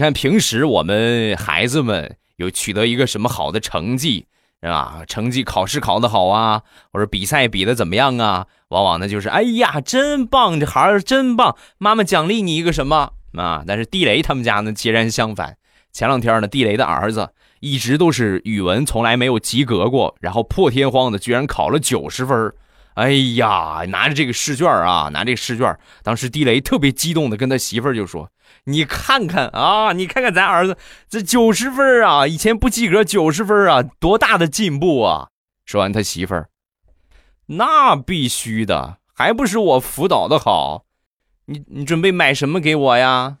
你看平时我们孩子们有取得一个什么好的成绩啊，成绩考试考得好啊，或者比赛比的怎么样啊，往往呢就是哎呀真棒，这孩儿真棒，妈妈奖励你一个什么啊？但是地雷他们家呢截然相反，前两天呢地雷的儿子一直都是语文从来没有及格过，然后破天荒的居然考了九十分哎呀，拿着这个试卷啊，拿这个试卷，当时地雷特别激动的跟他媳妇儿就说。你看看啊，你看看咱儿子这九十分啊，以前不及格九十分啊，多大的进步啊！说完，他媳妇儿，那必须的，还不是我辅导的好？你你准备买什么给我呀？